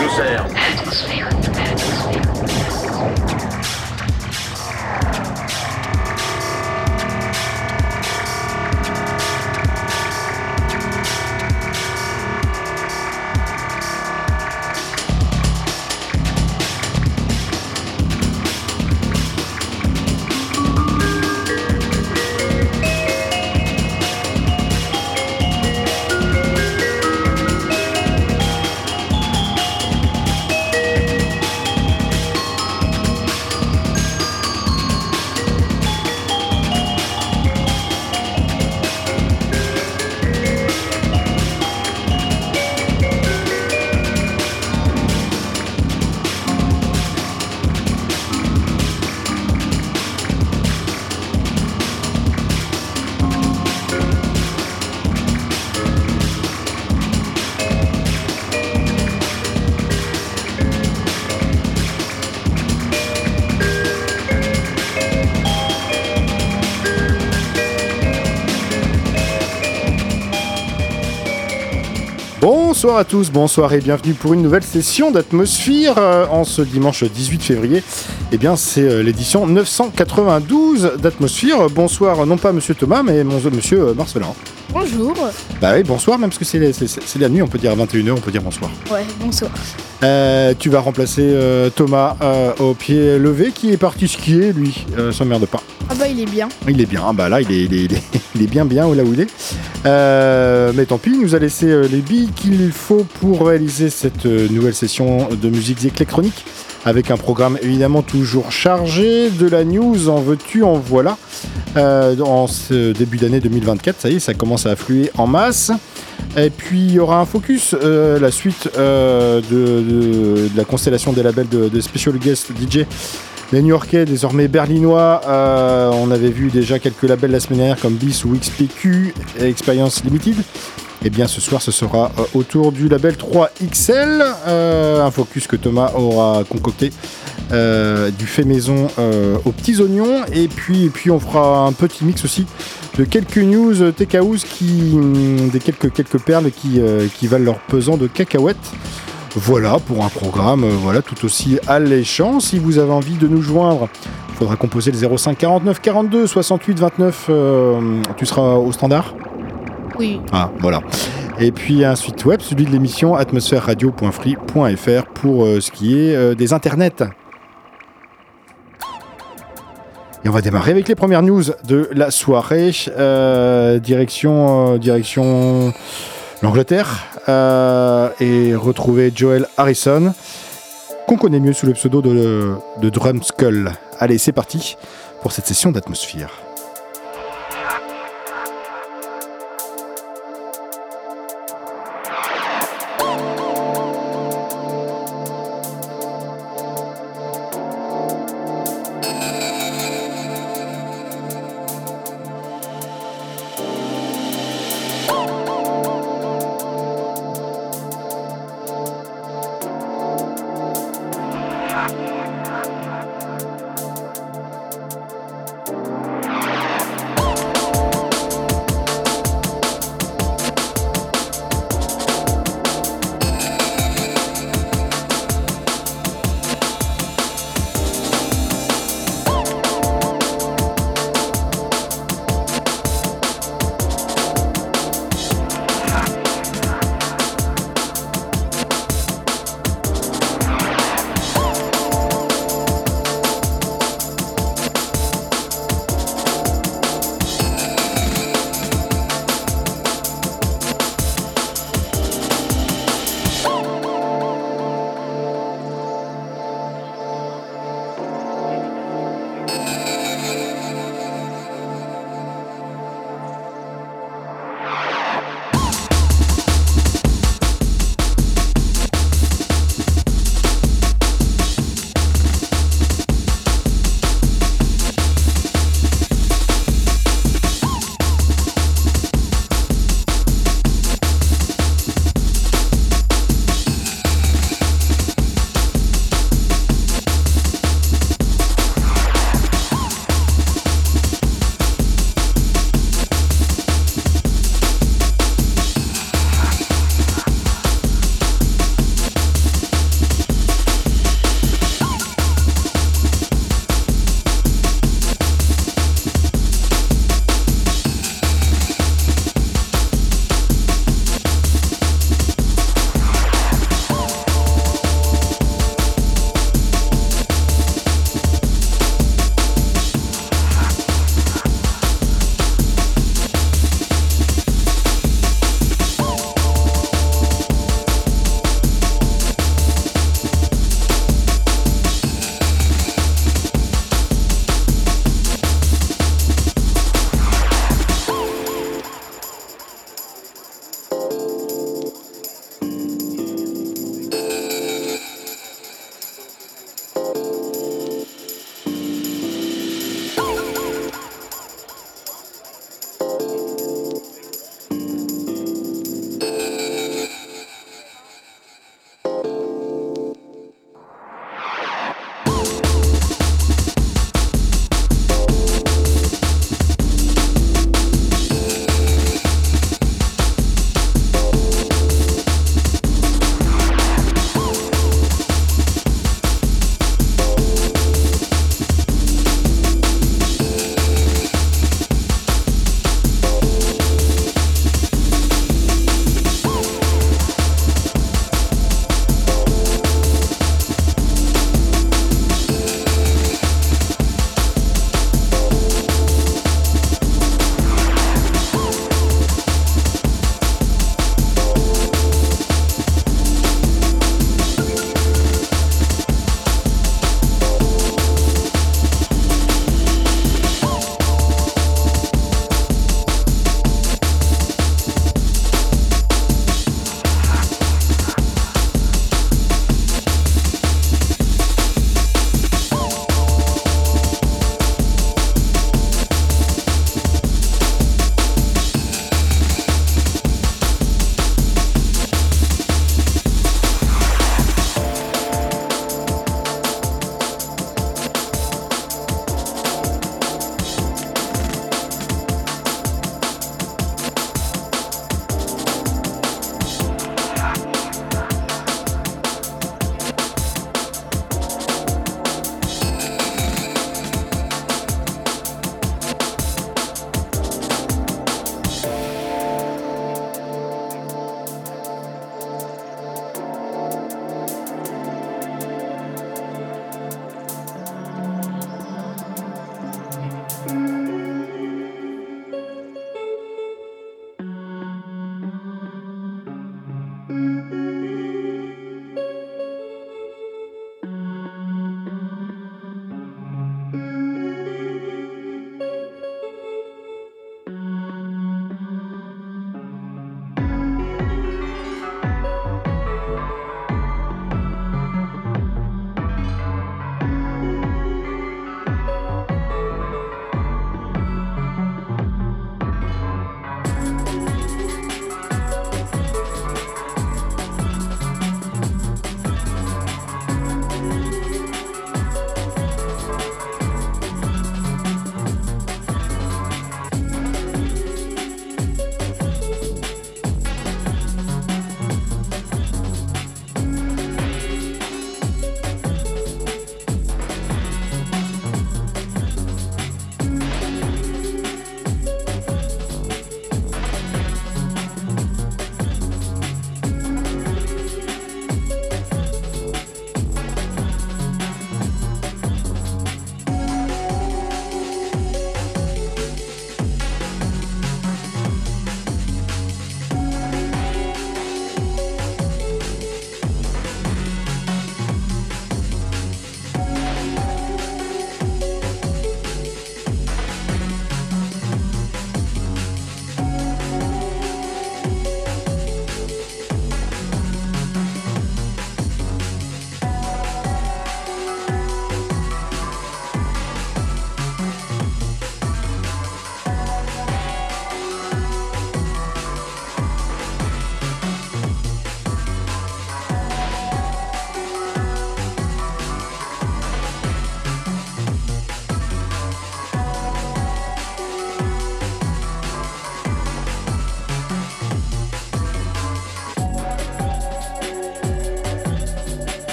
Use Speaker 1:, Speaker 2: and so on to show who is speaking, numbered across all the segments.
Speaker 1: Nous sers
Speaker 2: Bonsoir à tous, bonsoir et bienvenue pour une nouvelle session d'Atmosphère euh, en ce dimanche 18 février. Eh bien, c'est euh, l'édition 992 d'Atmosphère. Bonsoir, non pas Monsieur Thomas, mais mon, Monsieur euh, Marcelin.
Speaker 3: Bonjour.
Speaker 2: Bah oui, bonsoir, même parce que c'est c'est- c'est la nuit, on peut dire à 21h, on peut dire bonsoir.
Speaker 3: Ouais, bonsoir.
Speaker 2: Tu vas remplacer Thomas au pied levé qui est parti skier, lui, s'emmerde pas?
Speaker 3: Ah bah il est bien.
Speaker 2: Il est bien, ah bah là il est, il est, il est, il est bien bien là où il est. Euh, mais tant pis, il nous a laissé euh, les billes qu'il faut pour réaliser cette euh, nouvelle session de musiques électroniques avec un programme évidemment toujours chargé, de la news en veux-tu, en voilà. Euh, en ce début d'année 2024, ça y est, ça commence à affluer en masse. Et puis il y aura un focus, euh, la suite de la constellation des labels de, de Special Guest DJ les New-Yorkais, désormais berlinois, euh, on avait vu déjà quelques labels la semaine dernière comme BIS ou XPQ et Experience Limited. Et bien ce soir, ce sera euh, autour du label 3XL, euh, un focus que Thomas aura concocté du fait maison aux petits oignons. Et puis, puis on fera un petit mix aussi de quelques news tech qui, hum, des quelques, perles qui, qui valent leur pesant de cacahuètes. Voilà pour un programme euh, voilà, tout aussi alléchant. Si vous avez envie de nous joindre, il faudra composer le 05 49 42 68 29. euh, tu seras au standard?
Speaker 3: Oui.
Speaker 2: Ah, voilà. Et puis un site web, celui de l'émission atmosphèreradio.free.fr pour euh, ce qui est euh, des internets. Et on va démarrer avec les premières news de la soirée. Euh, direction, euh, direction l'Angleterre euh, et retrouver Joel Harrison, qu'on connaît mieux sous le pseudo de, de Skull. Allez, c'est parti pour cette session d'atmosphère.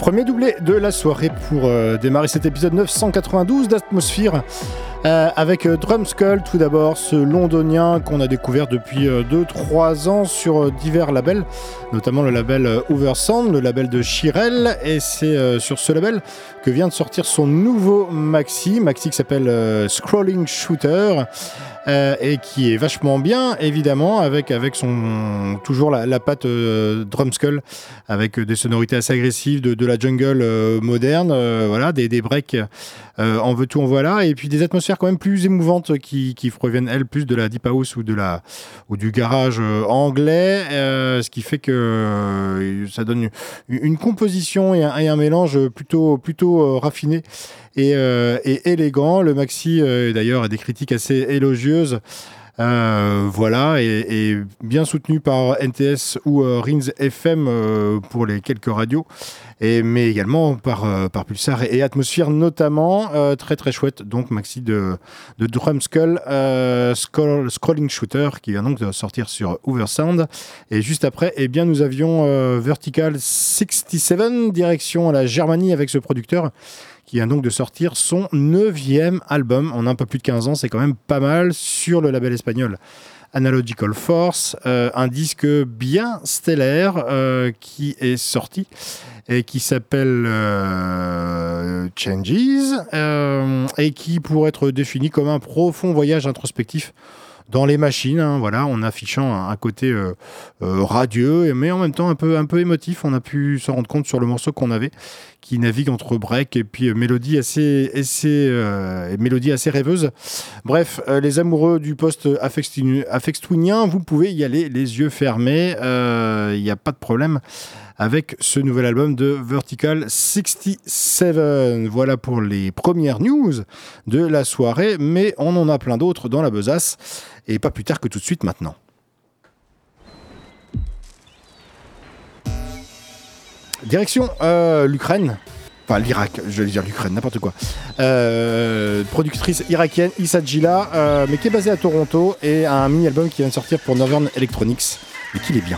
Speaker 2: Premier doublé de la soirée pour euh, démarrer cet épisode 992 d'Atmosphère. Euh, avec euh, Drumskull tout d'abord, ce londonien qu'on a découvert depuis 2-3 ans sur divers labels, notamment le label Oversound, le label de Chirel, et c'est sur ce label que vient de sortir son nouveau maxi, maxi qui s'appelle Scrolling Shooter. Et qui est vachement bien, évidemment, avec, son toujours la, patte euh, drumskull, avec des sonorités assez agressives, de, la jungle euh, moderne, voilà, des, des breaks en veut tout, en voilà, et puis des atmosphères quand même plus émouvantes qui, proviennent elles plus de la deep house ou de la ou du garage anglais, ce qui fait que ça donne une, composition et un, et mélange plutôt plutôt raffiné euh, et, élégant. Le maxi, euh, d'ailleurs, a des critiques assez élogieuses. Euh, voilà, et, bien soutenu par NTS ou Rins FM pour les quelques radios, et, mais également par, par Pulsar et, Atmosphère notamment. très très chouette, donc maxi de, de Drumskull, Scrolling Shooter, qui vient donc de sortir sur Oversound. Et juste après, eh bien, nous avions Vertical 67, direction la Germanie avec ce producteur qui vient donc de sortir son neuvième album en un peu plus de 15 ans. C'est quand même pas mal sur le label espagnol. Analogical Force, euh, un disque bien stellaire euh, qui est sorti et qui s'appelle euh, Changes et qui pourrait être défini comme un profond voyage introspectif dans les machines, hein, voilà, en affichant un, côté radieux, mais en même temps un peu, un peu émotif. On a pu s'en rendre compte sur le morceau qu'on avait qui navigue entre break et puis euh, mélodie assez, assez, euh, mélodie assez rêveuse. Bref, euh, les amoureux du poste affectwinien, vous pouvez y aller les yeux fermés, il n'y a pas de problème avec ce nouvel album de Vertical 67. Voilà pour les premières news de la soirée, mais on en a plein d'autres dans la besace, et pas plus tard que tout de suite maintenant. Direction euh, l'Ukraine. Enfin, l'Irak, je vais dire l'Ukraine, n'importe quoi. Euh, productrice irakienne Issa Gila, euh, mais qui est basée à Toronto, et un mini-album qui vient de sortir pour Northern Electronics, et qui est bien.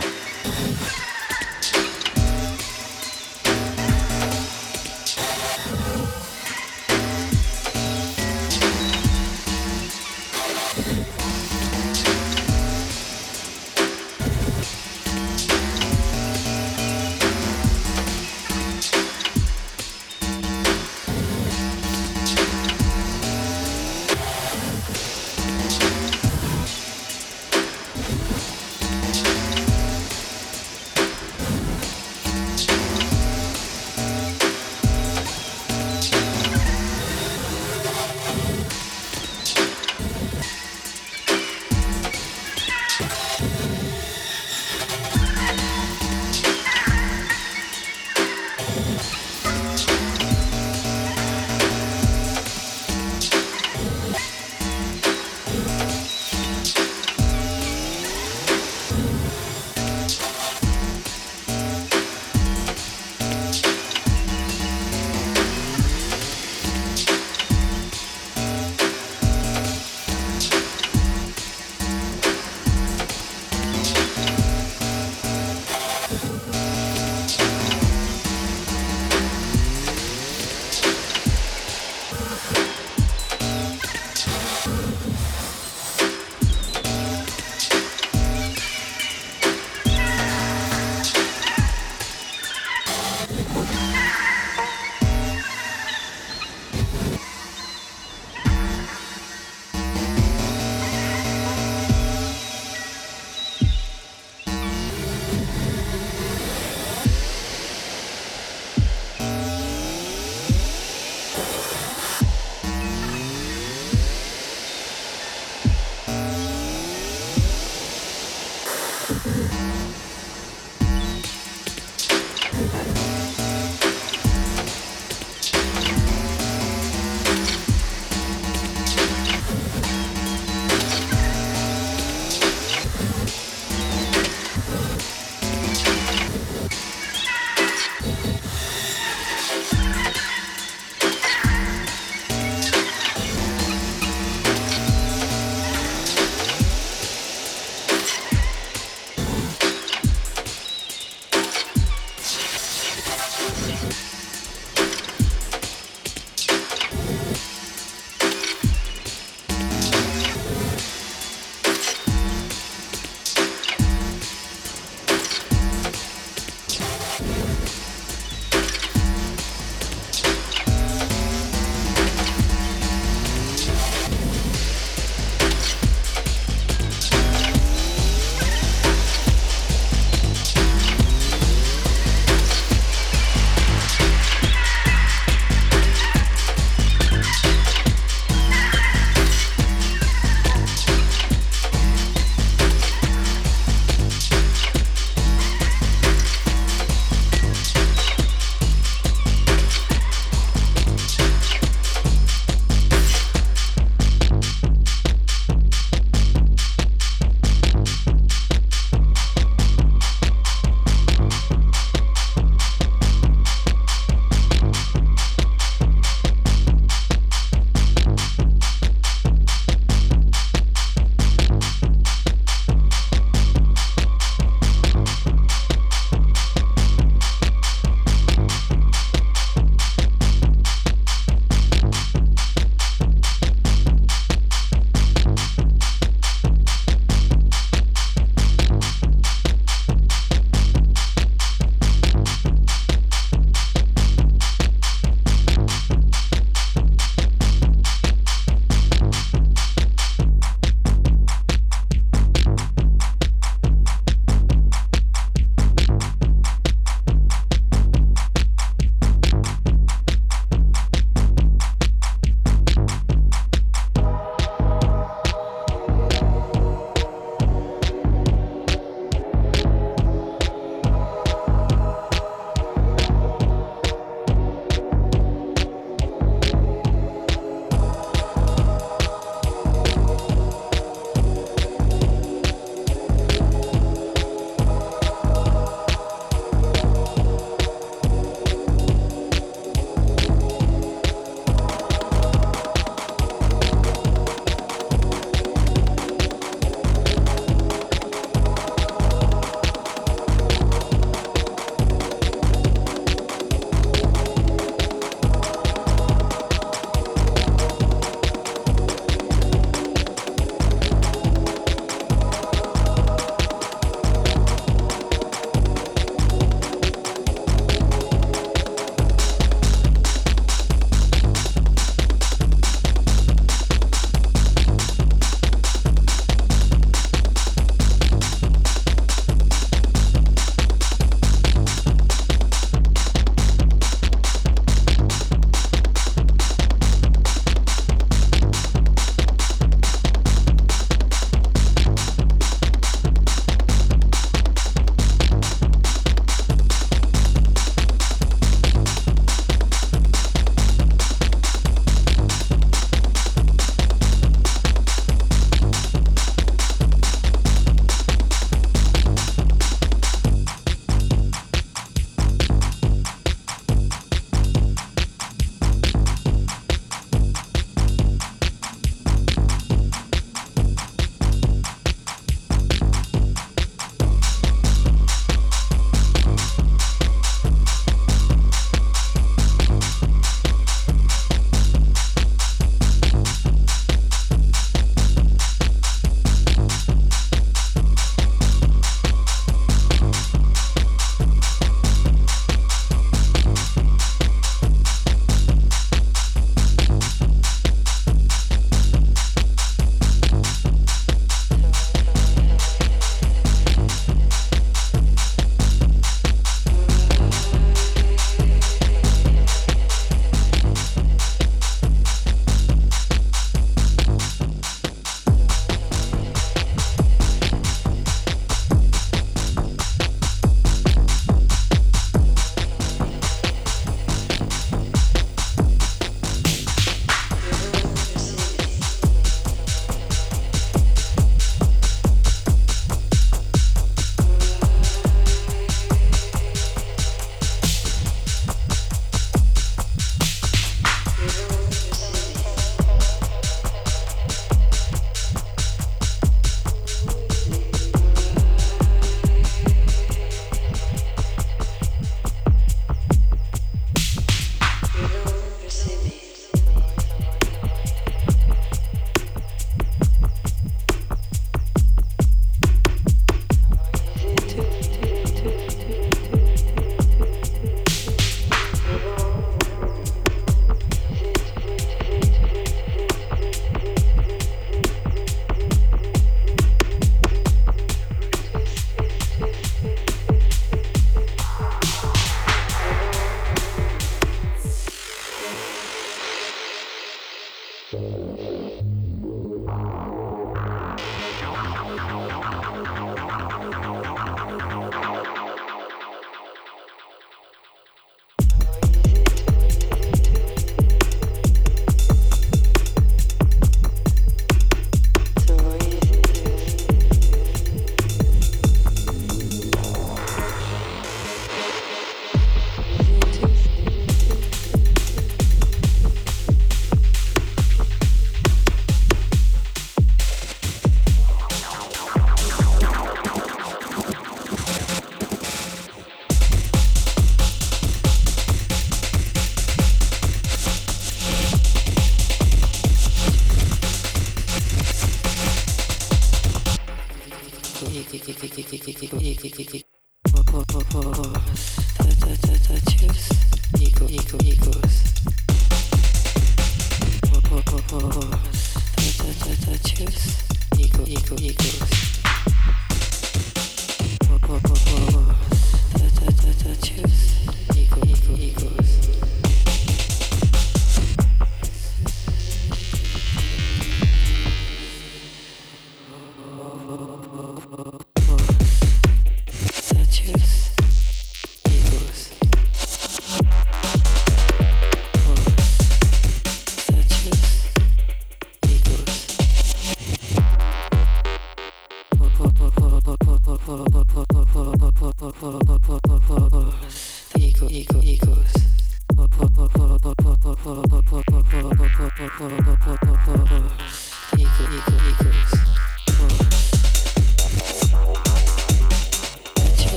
Speaker 2: Digo, digo, digo.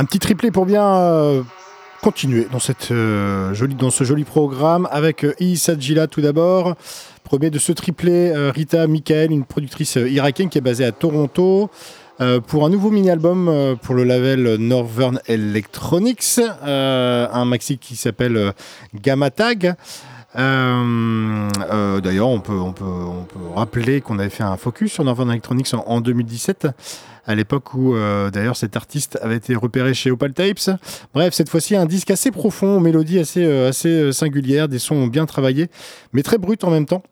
Speaker 2: Un petit triplé pour bien euh, continuer euh, dans ce joli programme avec euh, Issa tout d'abord. Premier de ce triplé, Rita Michael, une productrice irakienne qui est basée à Toronto. Pour un nouveau mini-album pour le label Northern Electronics, un maxi qui s'appelle Gamma Tag. Euh, euh, D'ailleurs, on peut, on, peut, on peut rappeler qu'on avait fait un focus sur Northern Electronics en, en 2017, à l'époque où euh, d'ailleurs cet artiste avait été repéré chez Opal Tapes. Bref, cette fois-ci, un disque assez profond, aux mélodies assez, euh, assez euh, singulières, des sons bien travaillés, mais très bruts en même temps.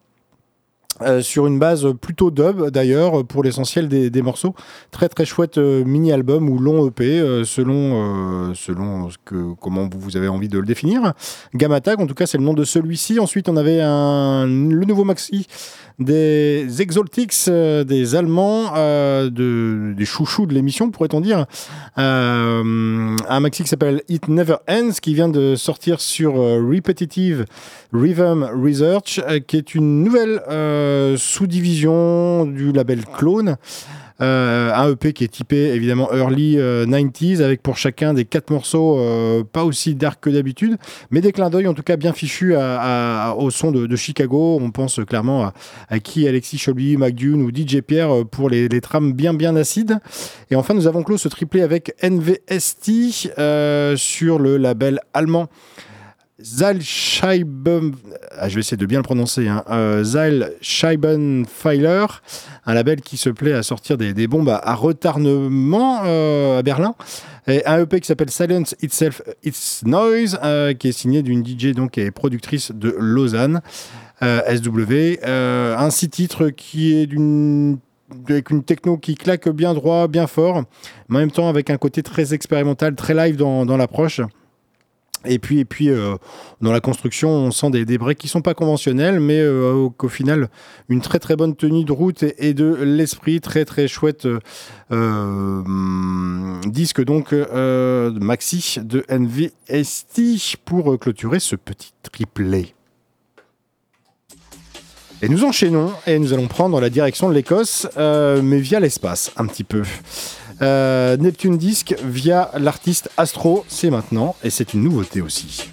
Speaker 2: Euh, sur une base plutôt dub d'ailleurs pour l'essentiel des, morceaux. Très très chouette euh, mini album ou long EP euh, selon selon ce que comment vous, vous avez envie de le définir. Gamma Tag en tout cas c'est le nom de celui-ci. Ensuite on avait le nouveau maxi des Exaltics des Allemands de, des chouchous de l'émission pourrait-on dire. Un maxi qui s'appelle It Never Ends qui vient de sortir sur Repetitive Rhythm Research, qui est une nouvelle sous-division du label Clone. Euh, un EP qui est typé évidemment early euh, 90s avec pour chacun des quatre morceaux euh, pas aussi dark que d'habitude. Mais des clins d'œil en tout cas bien fichus au son de, Chicago. On pense clairement à, qui Alexis Cholby, McDune ou DJ Pierre euh, pour les, trames bien bien acides. Et enfin nous avons clos ce triplé avec NVST euh, sur le label allemand Zalscheiben, ah, je vais essayer de bien le prononcer, hein, euh, un label qui se plaît à sortir des, bombes à, retardement euh, à Berlin, et un EP qui s'appelle Silence Itself It's Noise, euh, qui est signé d'une DJ donc et productrice de Lausanne, SW, un six titres qui est avec une techno qui claque bien droit, bien fort, mais en même temps avec un côté très expérimental, très live dans l'approche. Et puis, et puis euh, dans la construction, on sent des, des breaks qui sont pas conventionnels, mais euh, au- qu'au final, une très très bonne tenue de route et, de l'esprit, très très chouette euh, hum, disque donc euh, maxi de NVST pour clôturer ce petit triplet. Et nous enchaînons et nous allons prendre la direction de l'Écosse, mais via l'espace un petit peu. Euh, Neptune Disc via l'artiste Astro, c'est maintenant, et c'est une nouveauté aussi.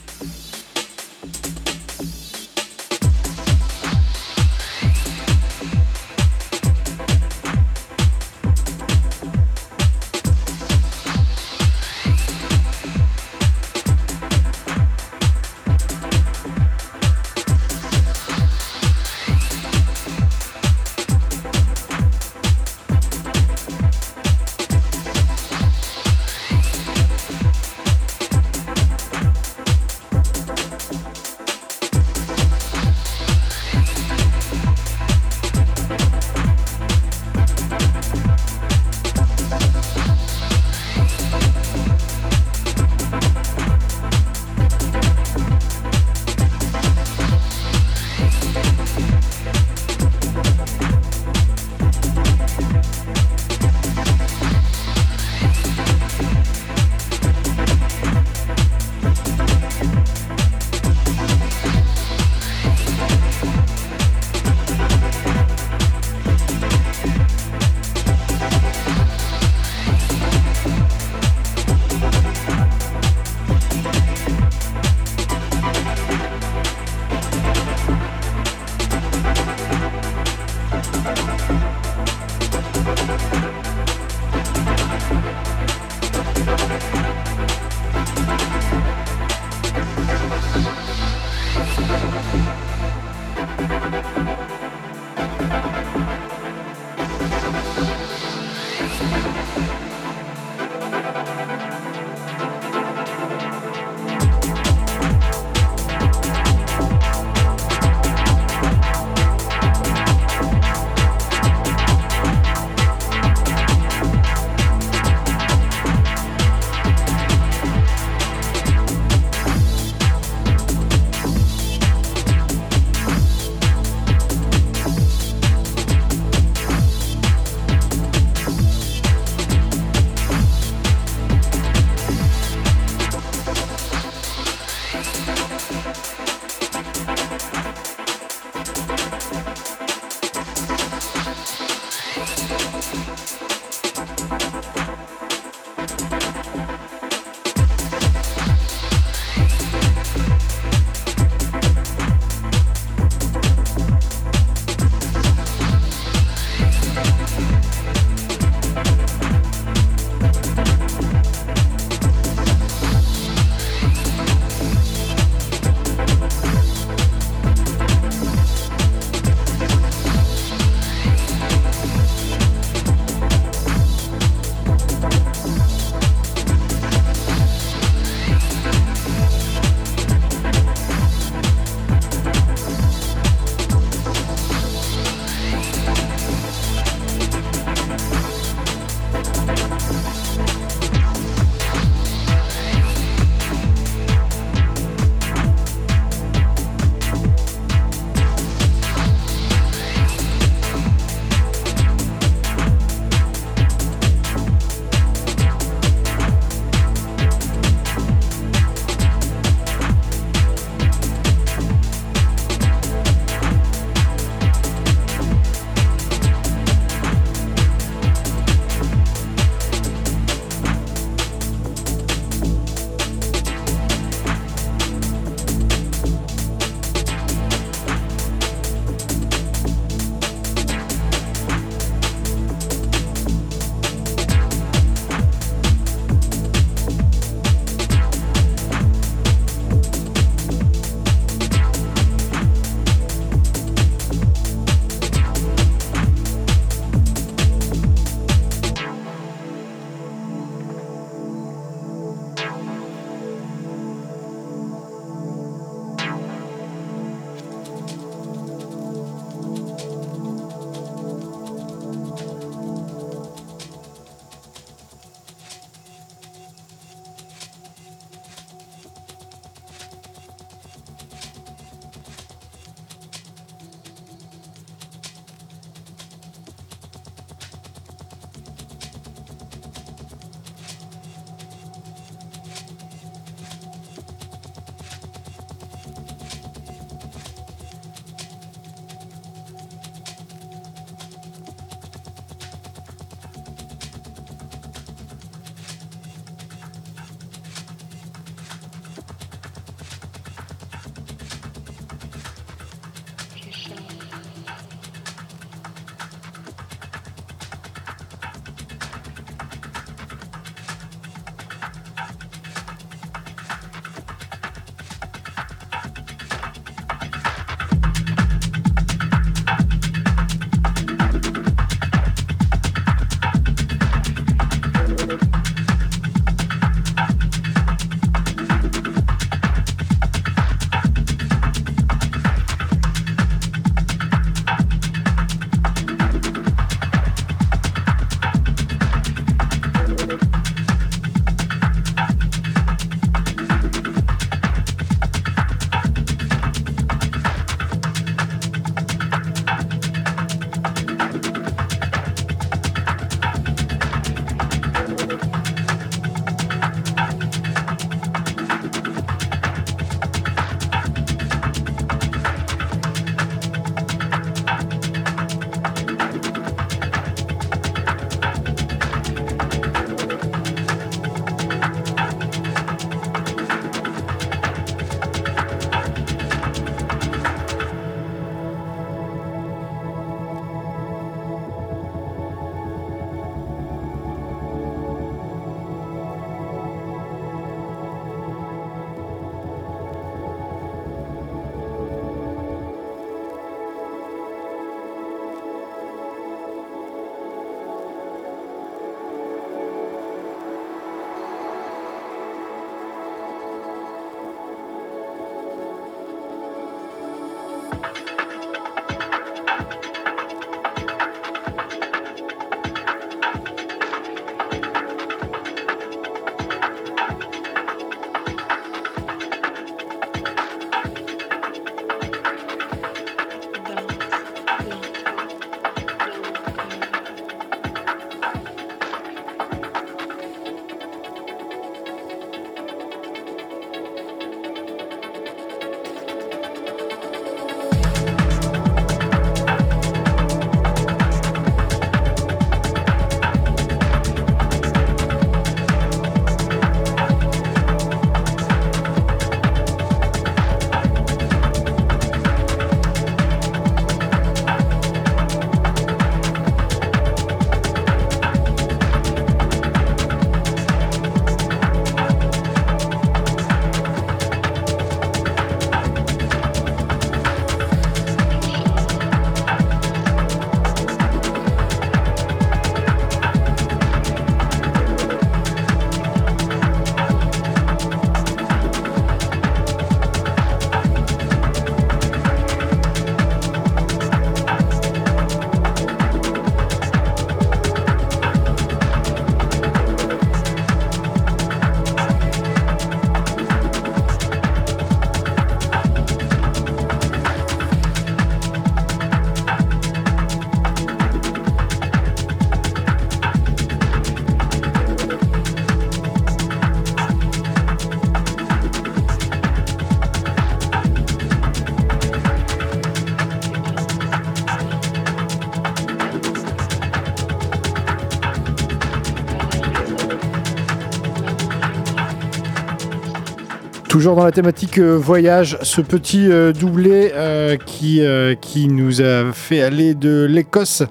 Speaker 2: Toujours dans la thématique euh, voyage, ce petit euh, doublé euh, qui, nous a fait aller de l'Écosse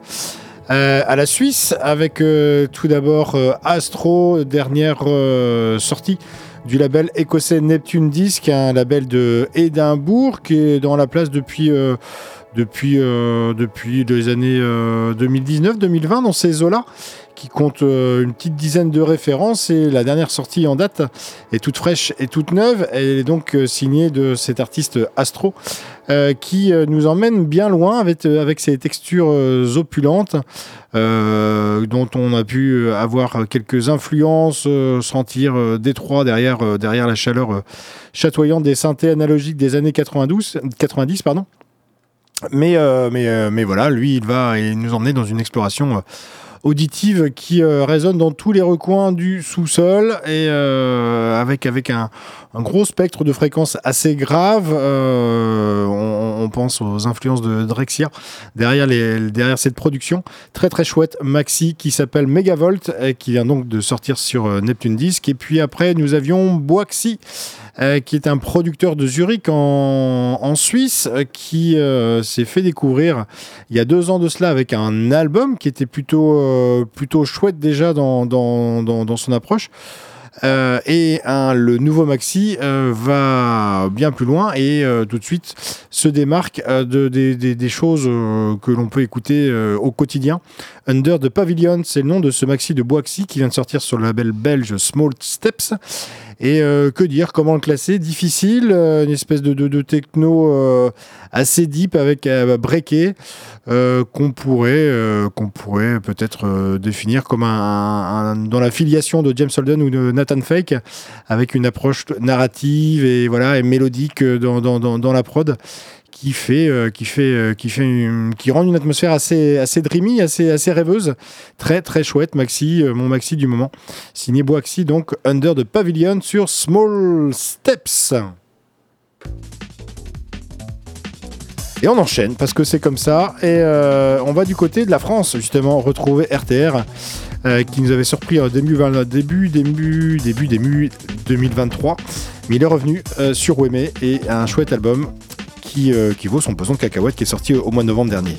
Speaker 2: à la Suisse avec tout d'abord Astro, dernière sortie du label écossais Neptune Disc, un label de Édimbourg qui est dans la place depuis, depuis les années 2019-2020 dans ces eaux-là qui compte euh, une petite dizaine de références et la dernière sortie en date est toute fraîche et toute neuve. Elle est donc euh, signée de cet artiste Astro euh, qui nous emmène bien loin avec, avec ses textures opulentes dont on a pu avoir quelques influences, sentir Détroit derrière, derrière la chaleur chatoyante des synthés analogiques des années 92, 90. Pardon. Mais, mais, mais voilà, lui, il va nous emmener dans une exploration auditive qui euh, résonne dans tous les recoins du sous-sol et euh, avec, avec un, un gros spectre de fréquences assez grave. Euh, on, pense aux influences de Drexia derrière, cette production. Très très chouette maxi qui s'appelle Megavolt et qui vient donc de sortir sur euh, Neptune Disc. Et puis après, nous avions Boaxi. euh, qui est un producteur de Zurich en, Suisse, qui s'est fait découvrir il y a deux ans de cela avec un album qui était plutôt, plutôt chouette déjà dans, dans, dans son approche. Euh, et le nouveau maxi euh, va bien plus loin et euh, tout de suite se démarque de, des- choses que l'on peut écouter au quotidien. Under the Pavilion, c'est le nom de ce maxi de Boaxi qui vient de sortir sur le label belge Small Steps. Et euh, que dire, comment le classer? Difficile, euh, une espèce de, de- de techno euh, assez deep avec euh, breaké euh, qu'on pourrait, qu'on pourrait peut-être définir comme un, un- dans la filiation de James Holden ou de Nathan Fake, avec une approche narrative et voilà et mélodique dans, dans, dans, dans la prod qui fait, euh, qui fait, euh, qui fait, qui rend une atmosphère assez, assez dreamy, assez, assez rêveuse, très très chouette. Maxi, euh, mon maxi du moment, signé Boaxi donc Under the Pavilion sur Small Steps. Et on enchaîne parce que c'est comme ça. Et on va du côté de la France, justement, retrouver RTR. qui nous avait surpris au début, début, début, début, début 2023. Mais il est revenu sur Wemé et un chouette album qui, euh, qui vaut son pesant de cacahuètes qui est sorti au mois de novembre dernier.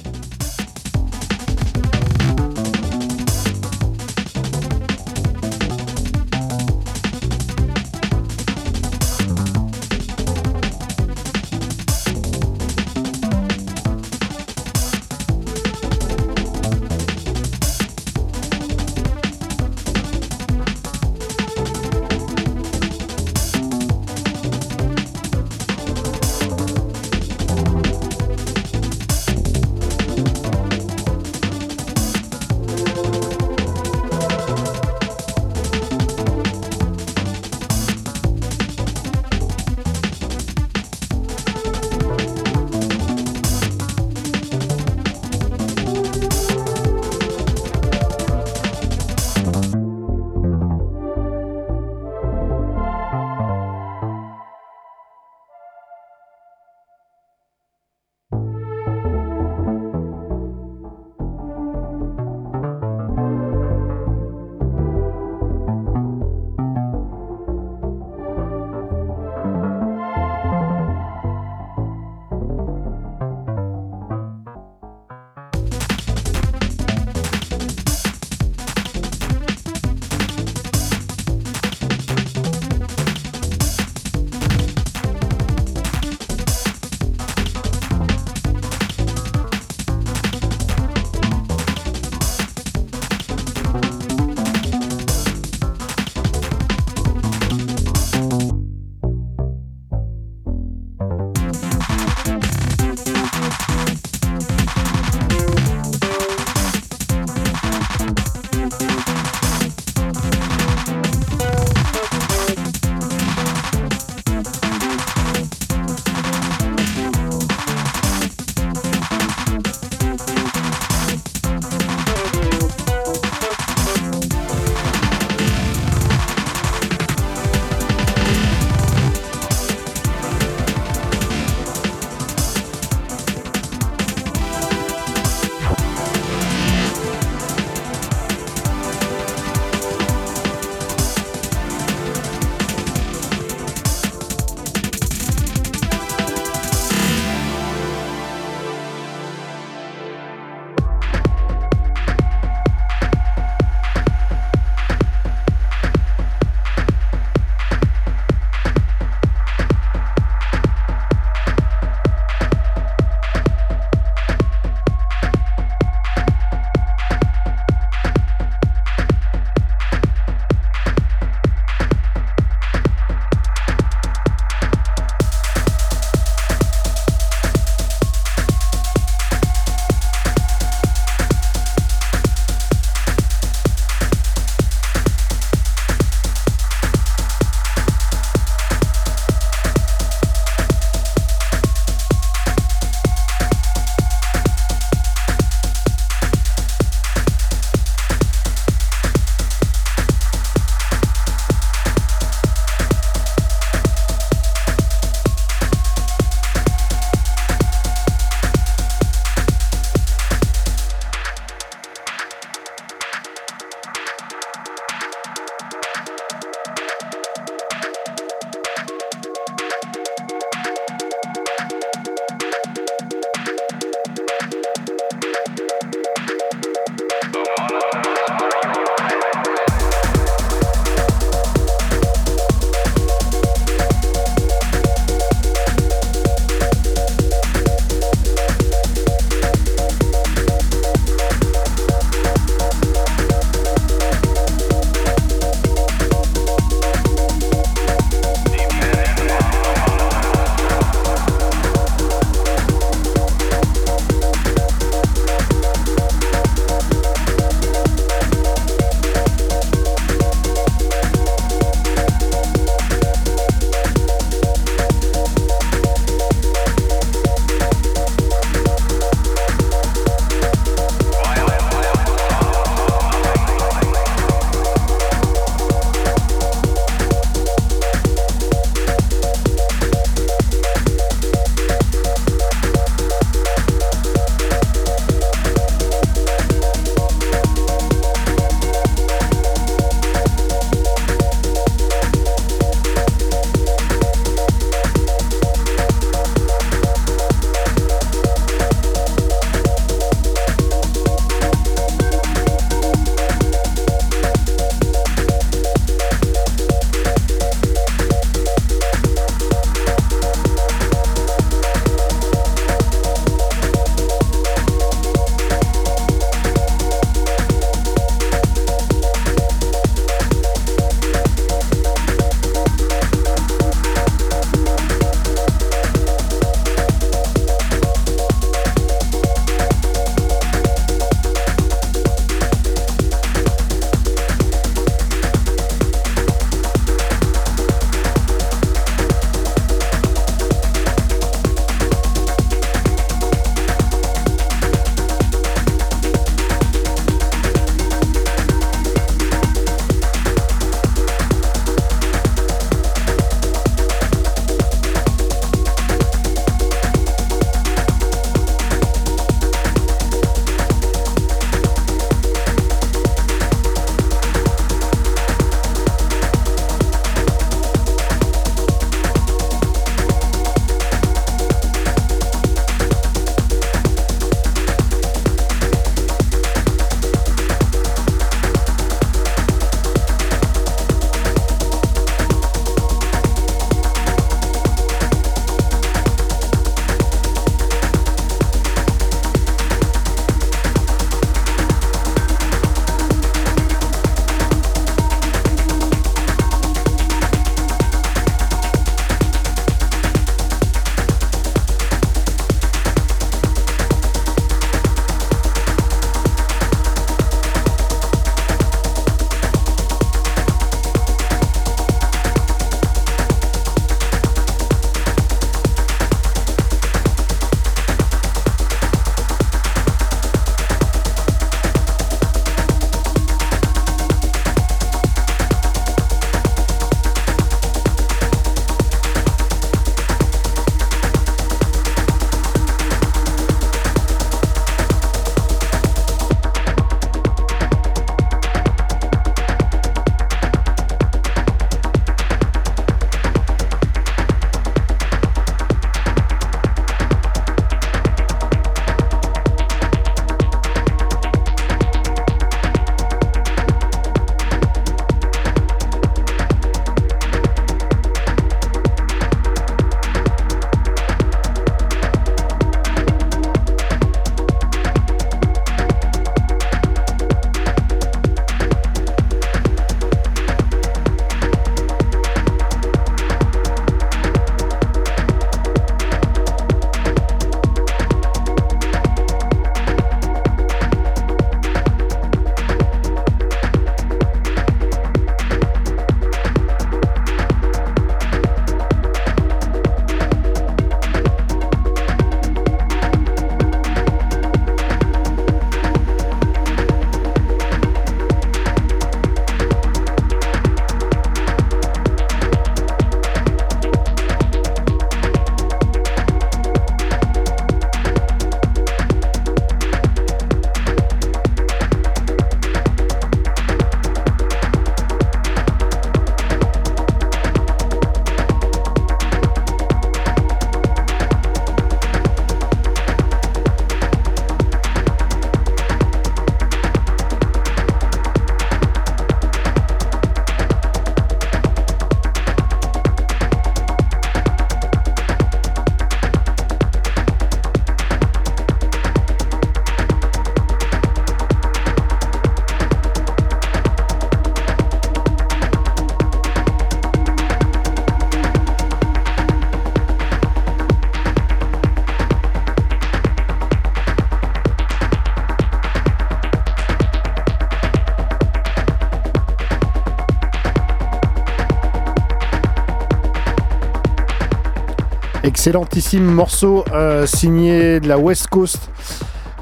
Speaker 2: Excellentissime morceau euh, signé de la West Coast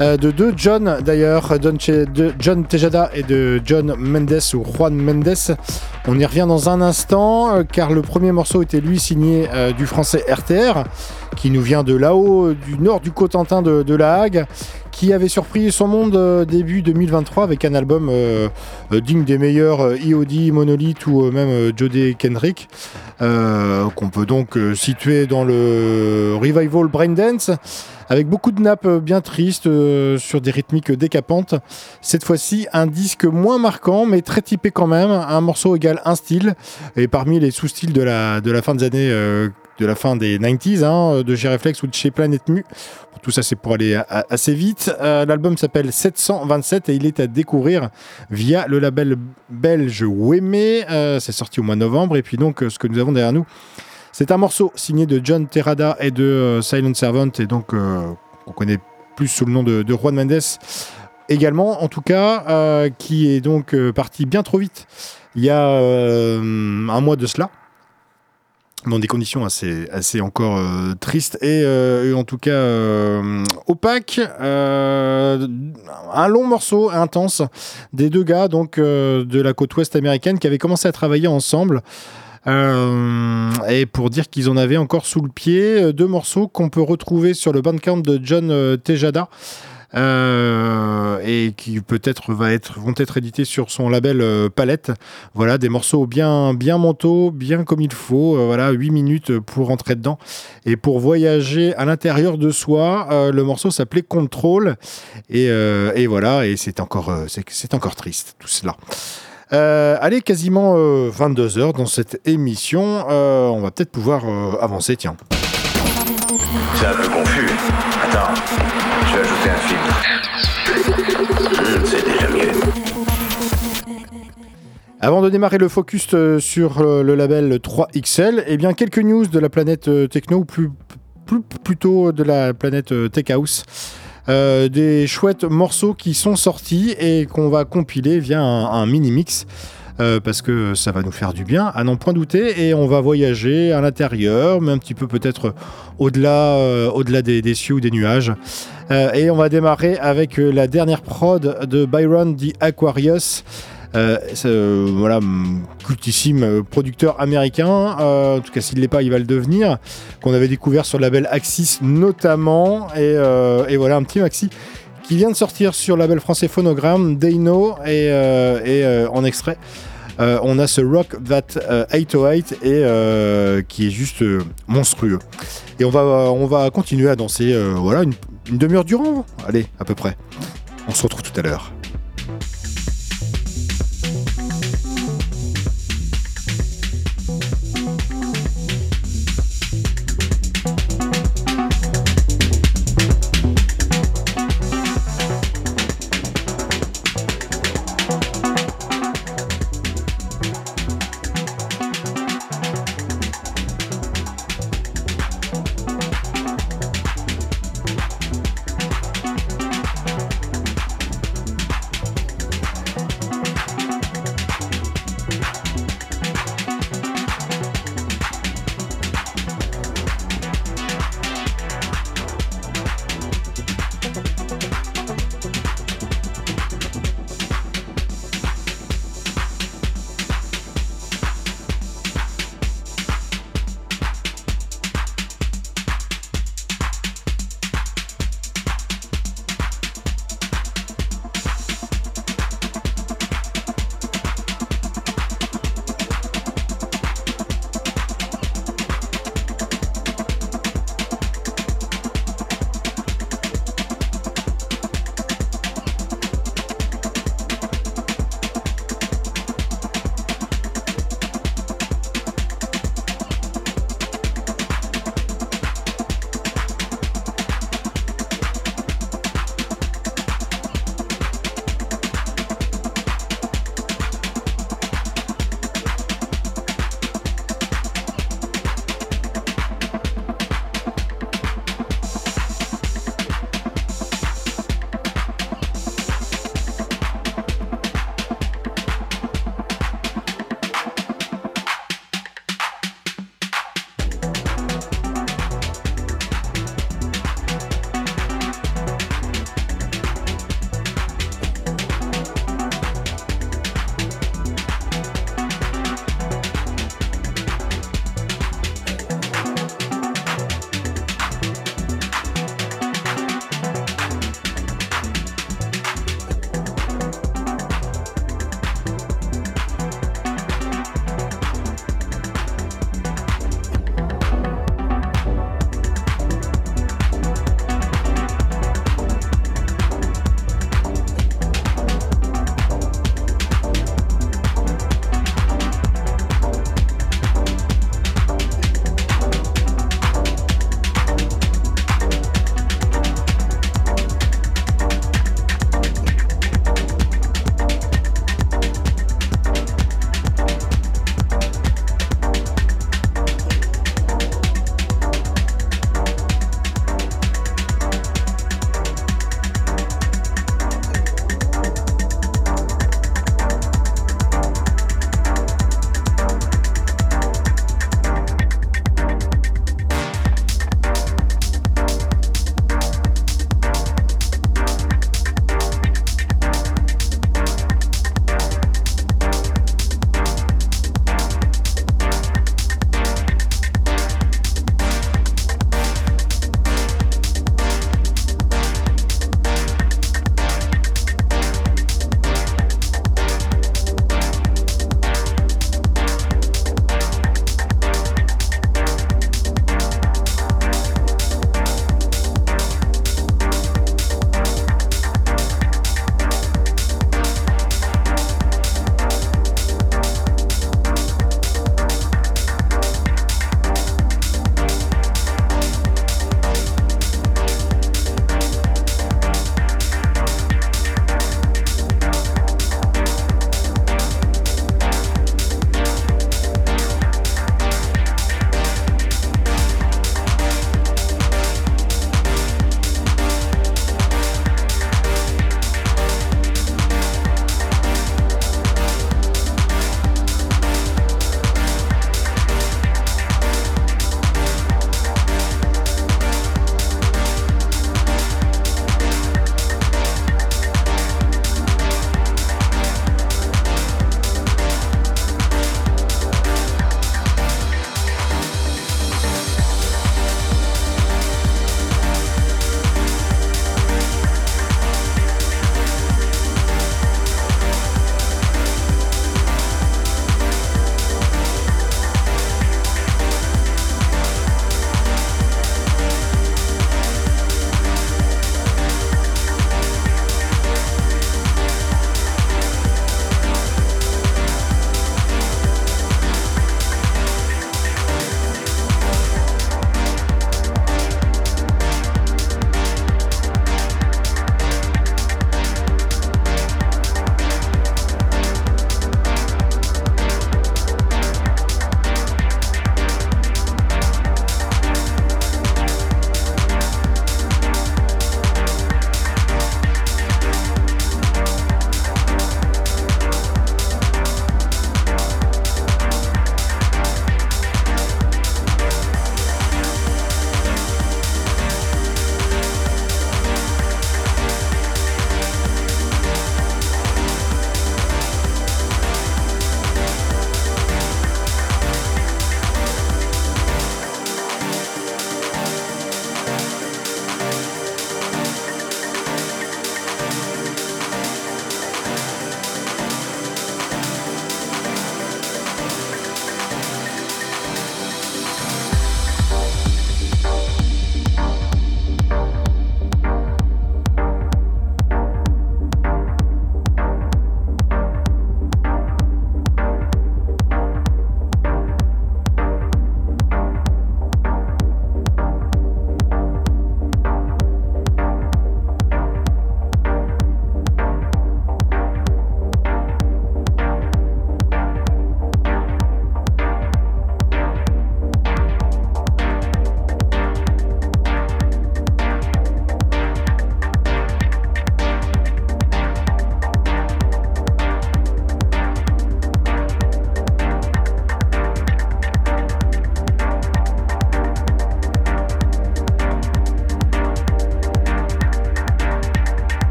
Speaker 2: euh, de deux John d'ailleurs, John Tejada et de John Mendes ou Juan Mendes. On y revient dans un instant euh, car le premier morceau était lui signé du français RTR qui nous vient de là-haut, du nord du Cotentin de, La Hague, qui avait surpris son monde début 2023 avec un album digne des meilleurs EOD, Monolith ou même Jodie Kendrick, euh, qu'on peut donc euh, situer dans le revival Braindance, avec beaucoup de nappes euh, bien tristes euh, sur des rythmiques décapantes. Cette fois-ci, un disque moins marquant, mais très typé quand même. Un morceau égale un style, et parmi les sous-styles de la, de la fin des années. De la fin des 90s, hein, de G-Reflex ou de chez Planet Mu. Tout ça, c'est pour aller assez vite. Euh, L'album s'appelle 727 et il est à découvrir via le label belge Weme. Euh, c'est sorti au mois de novembre. Et puis donc, euh, ce que nous avons derrière nous, c'est un morceau signé de John Terrada et de Silent Servant, et donc euh, on connaît plus sous le nom de, Juan Mendes également, en tout cas, qui est donc parti bien trop vite il y a un mois de cela dans des conditions assez, assez encore euh, tristes et, euh, et en tout cas euh, opaques. Un long morceau intense des deux gars donc de la côte ouest américaine qui avaient commencé à travailler ensemble. Et pour dire qu'ils en avaient encore sous le pied deux morceaux qu'on peut retrouver sur le bandcamp de John Tejada. Euh, et qui peut-être va être, vont être édités sur son label euh, Palette. Voilà, des morceaux bien, bien mentaux, bien comme il faut. Euh, voilà, 8 minutes pour rentrer dedans et pour voyager à l'intérieur de soi. Le morceau s'appelait Control et, et voilà, et c'est encore, c'est, encore triste tout cela. Allez, quasiment 22 heures dans cette émission. On va peut-être pouvoir avancer, tiens.
Speaker 1: C'est un peu confus. Attends,
Speaker 2: Avant de démarrer le focus euh, sur euh, le label 3XL, eh bien quelques news de la planète euh, techno, ou plus, plutôt de la planète tech house. Des chouettes morceaux qui sont sortis et qu'on va compiler via un, mini mix. parce que ça va nous faire du bien, à n'en point douter, et on va voyager à l'intérieur, mais un petit peu peut-être au-delà, au-delà des, des cieux ou des nuages. Et on va démarrer avec la dernière prod de Byron the Aquarius. Euh, euh, voilà, hum, cultissime euh, producteur américain, en tout cas s'il ne l'est pas, il va le devenir, qu'on avait découvert sur le label Axis notamment, et, voilà un petit maxi qui vient de sortir sur le label français Phonogram, Dano, et, en extrait. on a ce Rock That euh, 808 et qui est juste monstrueux. Et on va, on va continuer à danser voilà, une, une demi-heure durant. Allez, à peu près. On se retrouve tout à l'heure.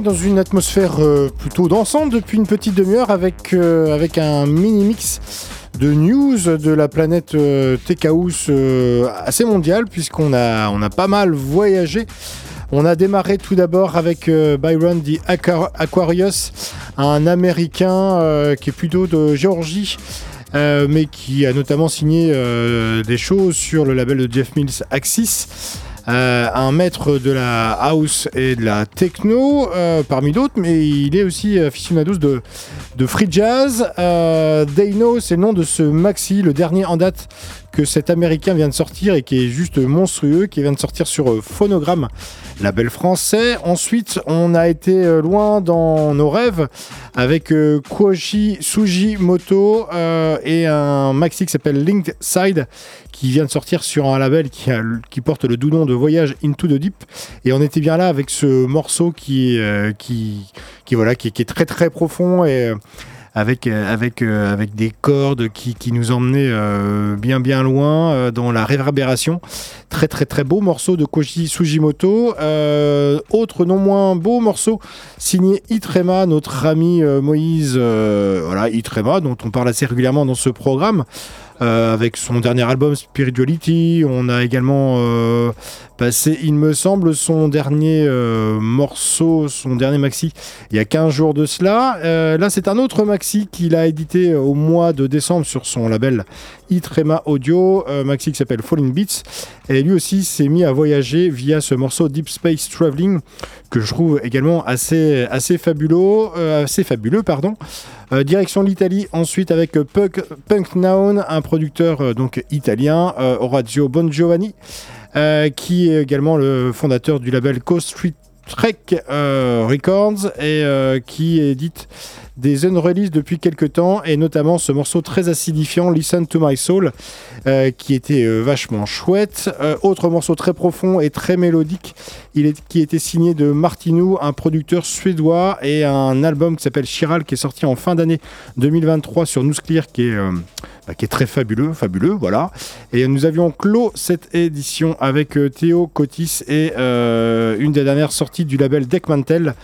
Speaker 2: Dans une atmosphère euh, plutôt dansante depuis une petite demi-heure avec, euh, avec un mini-mix de news de la planète Tech euh, assez mondiale puisqu'on a, on a pas mal voyagé. On a démarré tout d'abord avec Byron the Aqua- Aquarius, un Américain qui est plutôt de Géorgie. mais qui a notamment signé des choses sur le label de Jeff Mills Axis. Euh, un maître de la house et de la techno euh, parmi d'autres, mais il est aussi aficionado de, de free jazz. Euh, Dano, c'est le nom de ce maxi, le dernier en date que cet américain vient de sortir et qui est juste monstrueux, qui vient de sortir sur euh, Phonogram, label français. Ensuite, on a été euh, loin dans nos rêves avec euh, Koji Sugimoto et un maxi qui s'appelle Linked Side qui vient de sortir sur un label qui, porte le doux nom de Voyage into the Deep. Et on était bien là avec ce morceau qui, qui, voilà, qui, qui est très très profond et avec, euh, avec, euh, avec des cordes qui, qui nous emmenaient euh, bien bien loin dans la réverbération. Très très très beau morceau de Koji Sugimoto. Autre non moins beau morceau signé Itrema, notre ami Moïse, voilà, Itrema, dont on parle assez régulièrement dans ce programme. Euh, avec son dernier album Spirituality, on a également euh, passé, il me semble, son dernier euh, morceau, son dernier maxi, il y a 15 jours de cela. Là, c'est un autre maxi qu'il a édité au mois de décembre sur son label Itrema Audio, maxi qui s'appelle Falling Beats. Et lui aussi s'est mis à voyager via ce morceau Deep Space Traveling que je trouve également assez, assez fabuleux, assez fabuleux, pardon. Euh, direction l'Italie ensuite avec euh, Punk, un producteur euh, donc italien, Orazio Bongiovanni, qui est également le fondateur du label Coast Street Trek Records et qui édite des unreleased depuis quelques temps et notamment ce morceau très acidifiant Listen to My Soul euh, qui était euh, vachement chouette. Euh, autre morceau très profond et très mélodique qui était signé de Martinou, un producteur suédois et un album qui s'appelle Chiral qui est sorti en fin d'année 2023 sur Nuclear qui est, bah, qui est très fabuleux, fabuleux, voilà. Et nous avions clos cette édition avec Théo Cotis et une des dernières sorties du label Deckmantel.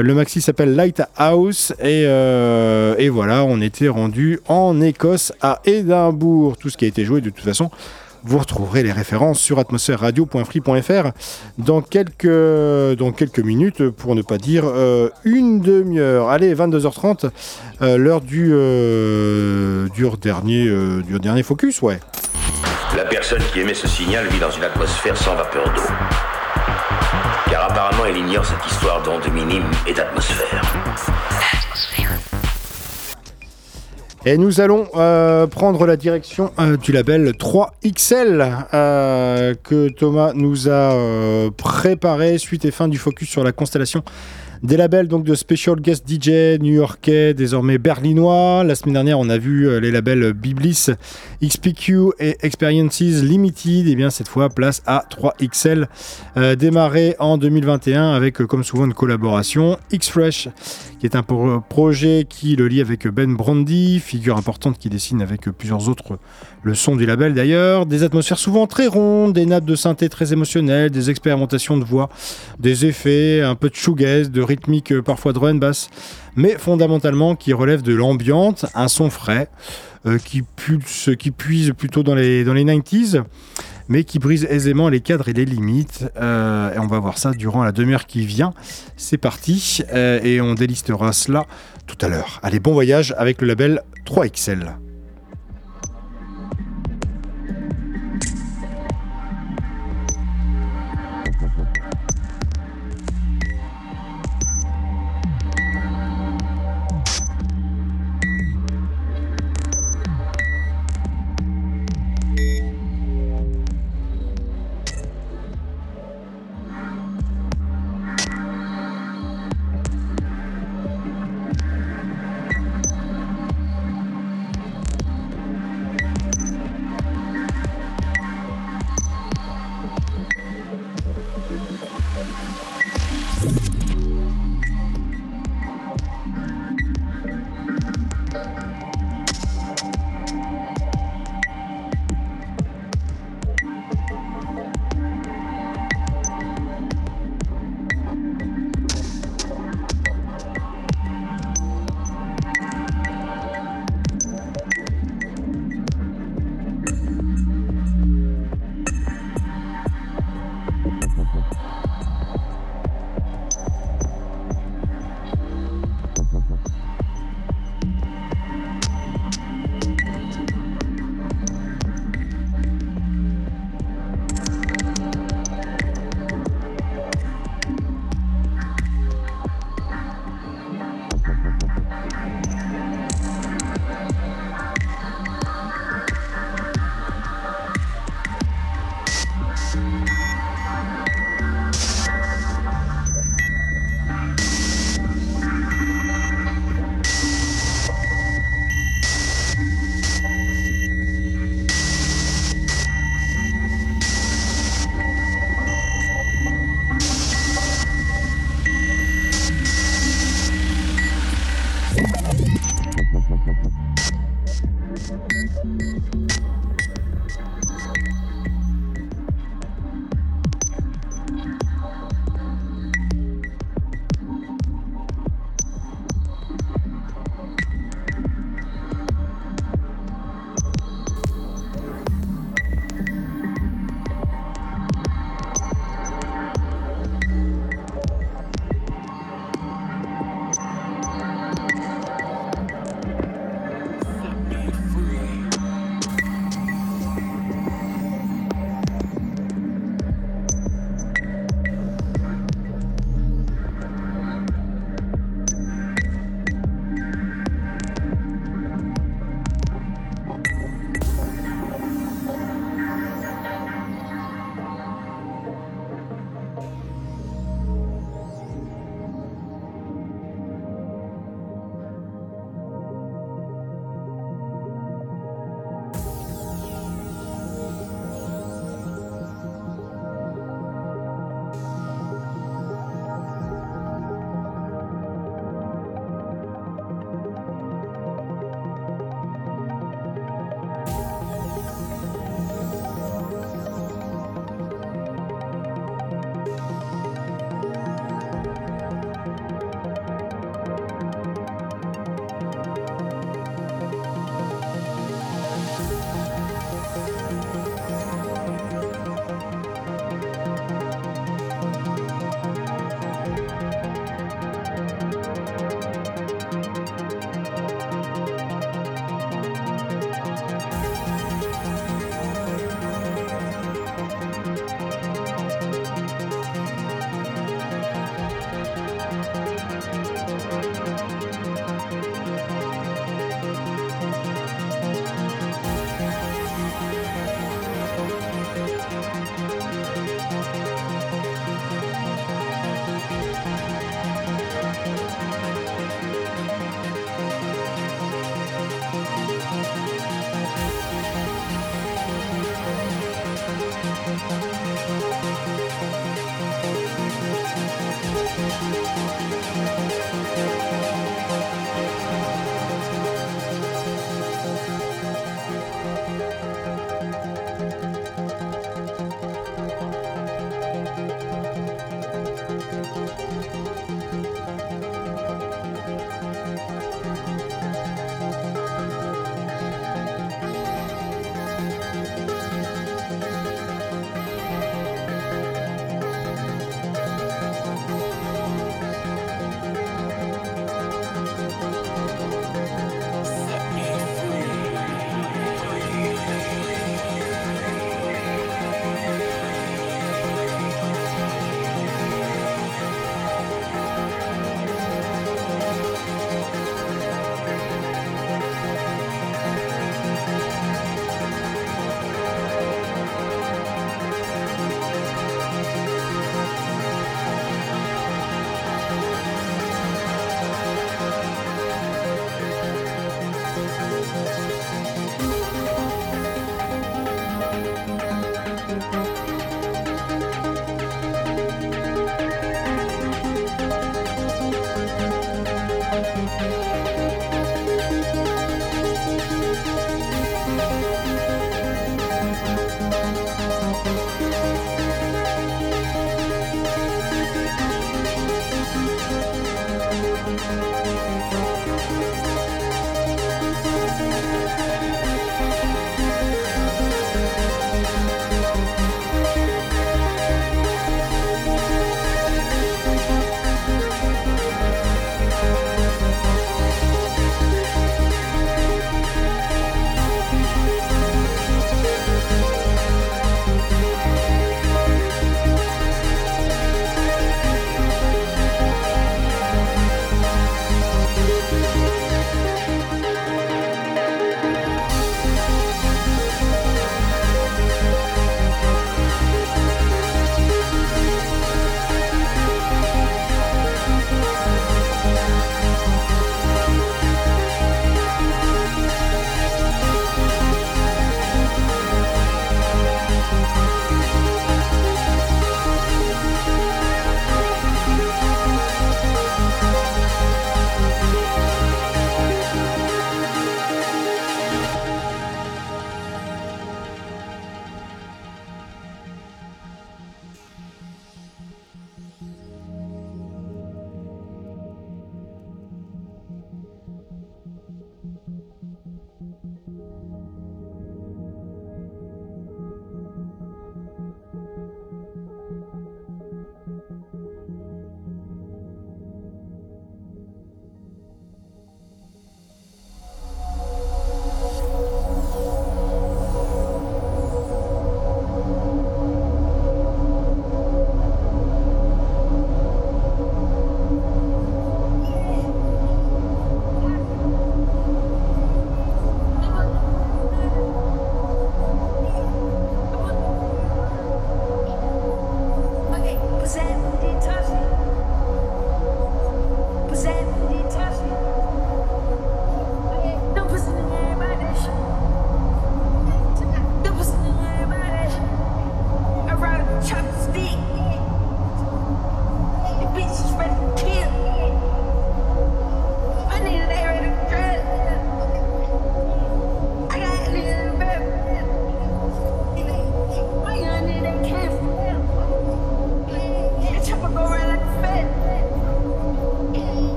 Speaker 2: Le maxi s'appelle Lighthouse et, euh, et voilà, on était rendu en Écosse à Édimbourg. Tout ce qui a été joué de toute façon. Vous retrouverez les références sur atmosphèreradio.free.fr dans quelques, dans quelques minutes, pour ne pas dire euh, une demi-heure. Allez, 22h30, euh, l'heure du, dernier, du dernier focus, ouais.
Speaker 4: La personne qui émet ce signal vit dans une atmosphère sans vapeur d'eau. Apparemment, elle ignore cette histoire d'ondes minimes et d'atmosphère.
Speaker 2: Et nous allons euh, prendre la direction euh, du label 3XL euh, que Thomas nous a préparé suite et fin du focus sur la constellation des labels donc de Special Guest DJ new-yorkais, désormais berlinois. La semaine dernière, on a vu euh, les labels Biblis, XPQ et Experiences Limited. Et bien cette fois, place à 3XL, euh, démarré en 2021 avec, euh, comme souvent, une collaboration X-Fresh, qui est un pro- projet qui le lie avec Ben Brandy, figure importante qui dessine avec plusieurs autres le son du label d'ailleurs. Des atmosphères souvent très rondes, des nappes de synthé très émotionnelles, des expérimentations de voix, des effets, un peu de shoegaze, de rythmique, euh, parfois drum and bass, mais fondamentalement qui relève de l'ambiante, un son frais, euh, qui, puise plutôt dans les, dans les 90s. mais qui brise aisément les cadres et les limites. Euh, et on va voir ça durant la demi-heure qui vient. C'est parti, et on délistera cela tout à l'heure. Allez, bon voyage avec le label 3XL.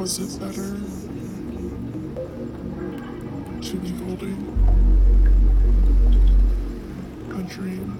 Speaker 5: Was it
Speaker 6: better? To be holding a dream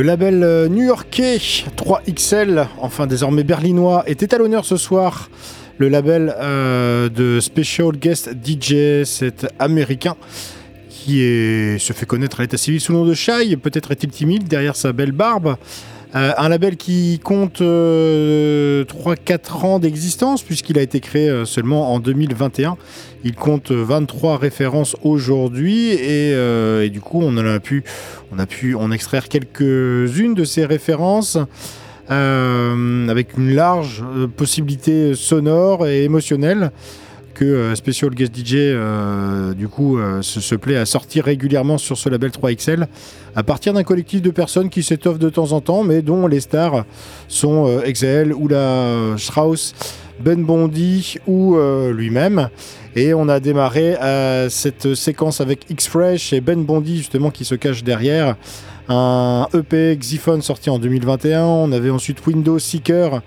Speaker 2: Le label euh, new-yorkais 3XL, enfin désormais berlinois, était à l'honneur ce soir. Le label euh, de Special Guest DJ, c'est américain qui se fait connaître à l'état civil sous le nom de Shy. Peut-être est-il timide derrière sa belle barbe. Euh, un label qui compte euh, 3-4 ans d'existence puisqu'il a été créé euh, seulement en 2021. Il compte 23 références aujourd'hui et, euh, du coup on a pu, on a pu en extraire quelques-unes de ces références euh, avec une large euh, possibilité sonore et émotionnelle que euh, Special Guest DJ euh, du coup euh, se, plaît à sortir régulièrement sur ce label 3XL à partir d'un collectif de personnes qui s'étoffent de temps en temps mais dont les stars sont XL ou la Strauss, Ben Bondi ou lui-même. Et on a démarré euh, cette séquence avec X-Fresh et Ben Bondi justement qui se cache derrière un EP Xiphone sorti en 2021. On avait ensuite Window Seeker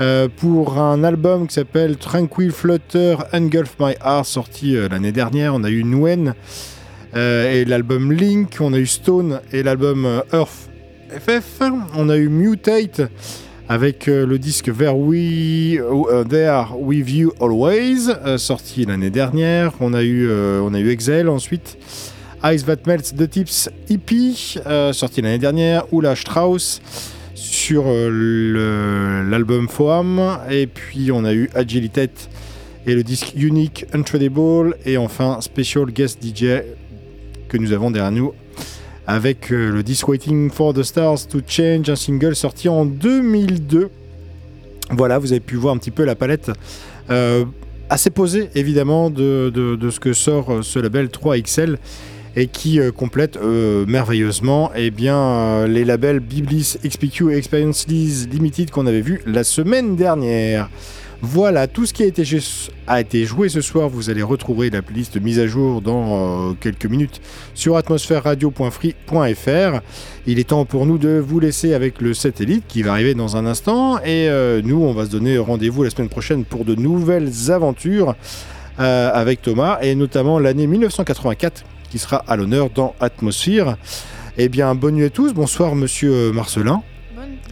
Speaker 2: euh, pour un album qui s'appelle Tranquil Flutter Engulf My Heart sorti euh, l'année dernière. On a eu Nguyen euh, et l'album Link. On a eu Stone et l'album Earth FF. On a eu Mutate avec le disque There We euh, There With You Always sorti l'année dernière. On a eu on a eu Excel ensuite. Ice That Melts The Tips euh, sorti l'année dernière. Oula Strauss sur euh, l'album Foam. Et puis on a eu Agilitet et le disque Unique Untradable. Et enfin Special Guest DJ que nous avons derrière nous avec euh, le disque Waiting for the Stars to Change, un single sorti en 2002. Voilà, vous avez pu voir un petit peu la palette euh, assez posée évidemment de, ce que sort ce label 3XL et qui euh, complète euh, merveilleusement eh bien, euh, les labels Biblis, XPQ et Experience Limited qu'on avait vu la semaine dernière. Voilà, tout ce qui a été, joué ce soir, vous allez retrouver la playlist mise à jour dans quelques minutes sur atmosphèreradio.free.fr. Il est temps pour nous de vous laisser avec le satellite qui va arriver dans un instant et nous on va se donner rendez-vous la semaine prochaine pour de nouvelles aventures avec Thomas et notamment l'année 1984 qui sera à l'honneur dans Atmosphère. Eh bien, bonne nuit à tous. Bonsoir, monsieur Marcelin.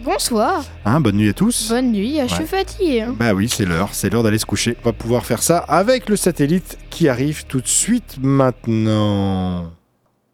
Speaker 3: Bonsoir,
Speaker 2: Hein, bonne nuit à tous.
Speaker 3: bonne nuit, je suis
Speaker 2: Ouais.
Speaker 3: fatigué. hein.
Speaker 2: Bah oui, c'est l'heure, c'est l'heure d'aller se coucher. On va pouvoir faire ça avec le satellite qui arrive tout de suite maintenant.